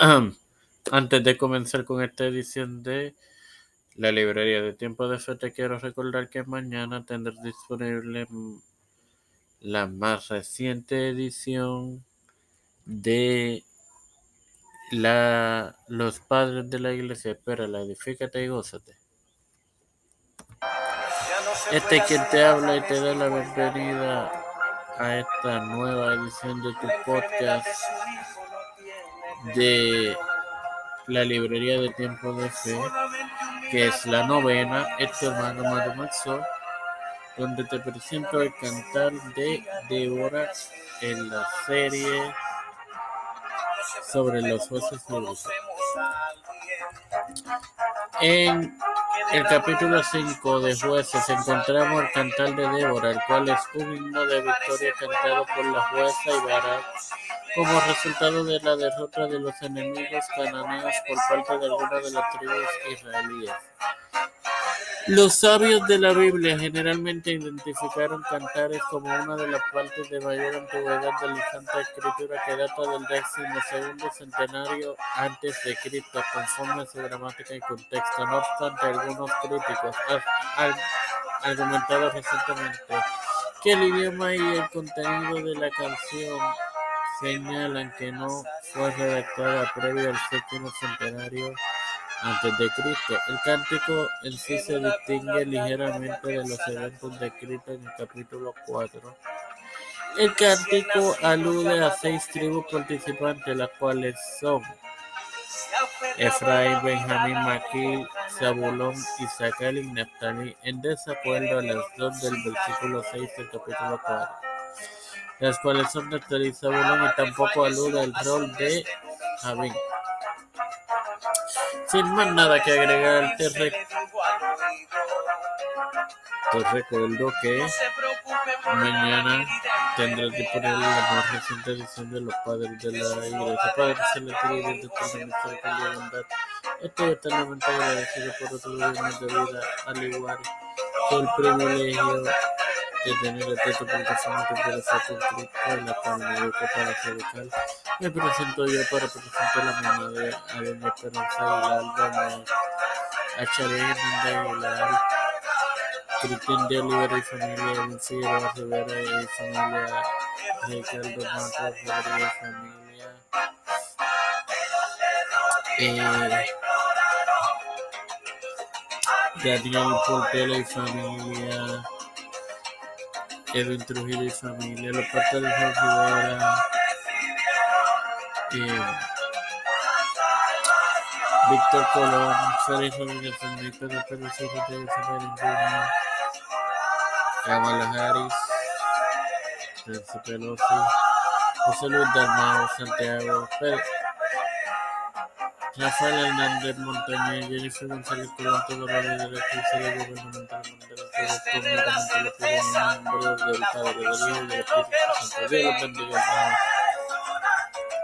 Antes de comenzar con esta edición de la librería de Tiempo de Fe, te quiero recordar que mañana tendrás disponible la más reciente edición de la, los padres de la iglesia. Espera, la edifícate y gózate. Este es quien te habla y te da la bienvenida a esta nueva edición de tu podcast de la librería de tiempo de fe, que es la novena, este hermano Mario Maxo, donde te presento el cantar de Débora en la serie sobre los jueces En el capítulo 5 de Jueces encontramos el cantar de Débora, el cual es un himno de victoria cantado por la jueza y Barak como resultado de la derrota de los enemigos cananeos por parte de algunas de las tribus israelíes. Los sabios de la Biblia generalmente identificaron cantares como una de las partes de mayor antigüedad de la Santa Escritura que data del décimo segundo centenario antes de Cristo, conforme a su gramática y contexto. No obstante, algunos críticos han argumentado recientemente que el idioma y el contenido de la canción señalan que no fue redactada previo al séptimo centenario antes de Cristo. El cántico en sí se distingue ligeramente de los eventos descritos en el capítulo 4. El cántico alude a seis tribus participantes, las cuales son Efraín, Benjamín, Maquil, Zabulón, Isaac y Neftalí, en desacuerdo a las dos del versículo 6 del capítulo 4 las cuales son de y Zabulón y tampoco alude al rol de Javín. Sin más nada que agregar, te, recuerdo que mañana tendrás disponible la más reciente edición de los padres de la iglesia. Padre celestial y de tu misericordia y bondad. Estoy eternamente agradecido por otros días de vida, al igual que el privilegio de tener el texto publicación de la Cristo en la cual me educo para predicar. Me presento yo para presentar la mamá de Esperanza Aguilar, Acharén Aguilar, Cristian de Olivera y familia, Lucía Rivera y familia, Ricardo Marcos Rodríguez y familia. Eh, Daniel Portela y familia. Edwin y familia, de Jorge Eh, Víctor Colón, Félix Rodríguez Fernández, Pedro Pérez Fernández Kamala Harris, Nancy Pelosi, José Luis Dalmao, Santiago, Rafael Hernández Montañez, Jennifer González Colón, todos los líderes de gubernamental nombre del Padre, del del hermanos.